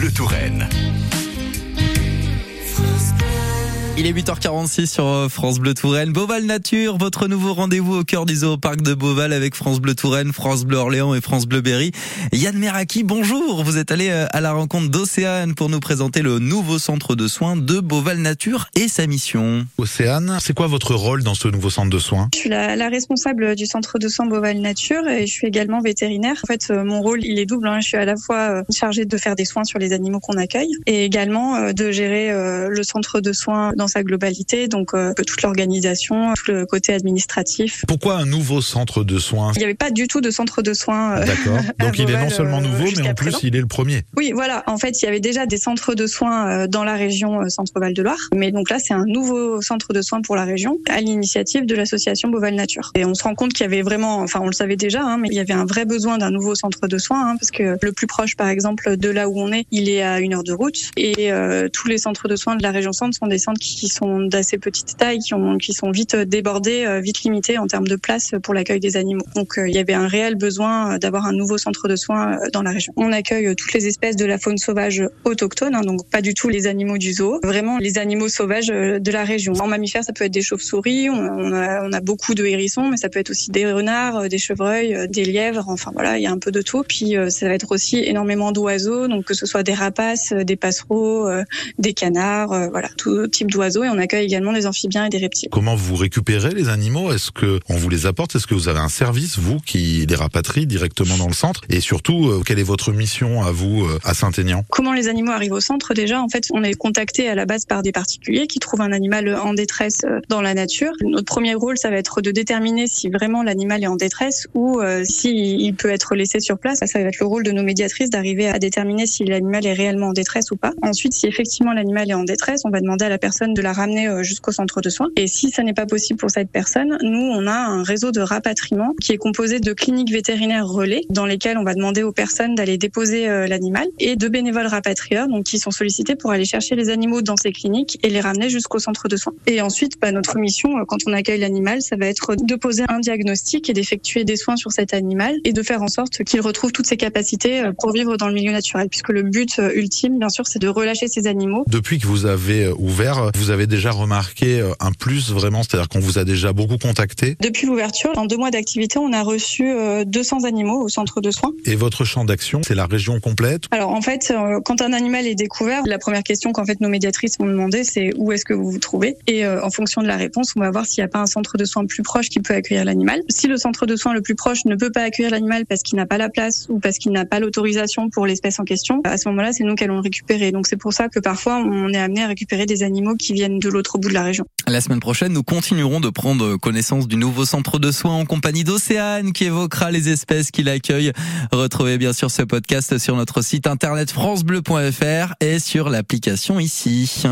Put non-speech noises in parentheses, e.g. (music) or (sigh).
Bleu Touraine. Il est 8h46 sur euh, France Bleu Touraine. Beauval Nature, votre nouveau rendez-vous au cœur du zooparc de Beauval avec France Bleu Touraine, France Bleu Orléans et France Bleu Berry. Yann Meraki, bonjour. Vous êtes allé euh, à la rencontre d'Océane pour nous présenter le nouveau centre de soins de Beauval Nature et sa mission. Océane, c'est quoi votre rôle dans ce nouveau centre de soins? Je suis la, la, responsable du centre de soins Beauval Nature et je suis également vétérinaire. En fait, euh, mon rôle, il est double. Hein. Je suis à la fois chargée de faire des soins sur les animaux qu'on accueille et également de gérer le centre de soins dans sa globalité, donc euh, toute l'organisation, tout le côté administratif. Pourquoi un nouveau centre de soins? Il n'y avait pas du tout de centre de soins. Euh, D'accord. (laughs) Donc il est non seulement nouveau, mais en plus il est le premier. Oui, voilà. En fait, il y avait déjà des centres de soins dans la région Centre-Val de Loire, mais donc là c'est un nouveau centre de soins pour la région à l'initiative de l'association Beauval Nature. Et on se rend compte qu'il y avait vraiment, enfin on le savait déjà, hein, mais il y avait un vrai besoin d'un nouveau centre de soins, hein, parce que le plus proche, par exemple, de là où on est, il est à une heure de route, et euh, tous les centres de soins de la région Centre sont des centres qui sont d'assez petite taille, qui, ont, qui sont vite débordés, euh, vite limités en termes de place pour l'accueil des animaux. Donc euh, il y avait un réel besoin d'avoir un nouveau centre de soins euh, dans la région. On accueille toutes les espèces de la faune sauvage autochtone, hein, donc pas du tout les animaux du zoo, vraiment les animaux sauvages de la région. En mammifères, ça peut être des chauves-souris, on, a, on a beaucoup de hérissons, mais ça peut être aussi des renards, des chevreuils, des lièvres, enfin voilà, il y a un peu de tout. Puis ça va être aussi énormément d'oiseaux, donc que ce soit des rapaces, des passereaux, des canards, voilà, tout type d'oiseaux. Et on accueille également des amphibiens et des reptiles. Comment vous récupérez les animaux? Est-ce que on vous les apporte? Est-ce que vous avez un service, vous, qui les rapatrie directement dans le centre? Et surtout, euh, quelle est votre mission à vous, euh, à Saint-Aignan? Comment les animaux arrivent au centre? Déjà, en fait, on est contacté à la base par des particuliers qui trouvent un animal en détresse euh, dans la nature. Notre premier rôle, ça va être de déterminer si vraiment l'animal est en détresse ou euh, s'il peut être laissé sur place. Ça va être le rôle de nos médiatrices d'arriver à déterminer si l'animal est réellement en détresse ou pas. Ensuite, si effectivement l'animal est en détresse, on va demander à la personne de la ramener jusqu'au centre de soins. Et si ça n'est pas possible pour cette personne, nous, on a un réseau de rapatriement qui est composé de cliniques vétérinaires relais dans lesquelles on va demander aux personnes d'aller déposer euh, l'animal et de bénévoles rapatrieurs donc qui sont sollicités pour aller chercher les animaux dans ces cliniques et les ramener jusqu'au centre de soins. Et ensuite, bah, notre mission, euh, quand on accueille l'animal, ça va être de poser un diagnostic et d'effectuer des soins sur cet animal et de faire en sorte qu'il retrouve toutes ses capacités euh, pour vivre dans le milieu naturel, puisque le but ultime, bien sûr, c'est de relâcher ces animaux. Depuis que vous avez ouvert, vous avez déjà remarqué un plus vraiment, c'est-à-dire qu'on vous a déjà beaucoup contacté Depuis l'ouverture, en deux mois d'activité, on a reçu 200 animaux au centre de soins. Et votre champ d'action, c'est la région complète? Alors en fait, quand un animal est découvert, la première question qu'en fait nos médiatrices vont demander, c'est où est-ce que vous vous trouvez? Et euh, en fonction de la réponse, on va voir s'il n'y a pas un centre de soins plus proche qui peut accueillir l'animal. Si le centre de soins le plus proche ne peut pas accueillir l'animal parce qu'il n'a pas la place ou parce qu'il n'a pas l'autorisation pour l'espèce en question, à ce moment-là, c'est nous qui allons le récupérer. Donc c'est pour ça que parfois on est amené à récupérer des animaux qui la. La semaine prochaine, nous continuerons de prendre connaissance du nouveau centre de soins en compagnie d'Océane qui évoquera les espèces qu'il accueille. Retrouvez bien sûr ce podcast sur notre site internet francebleu.fr et sur l'application ici.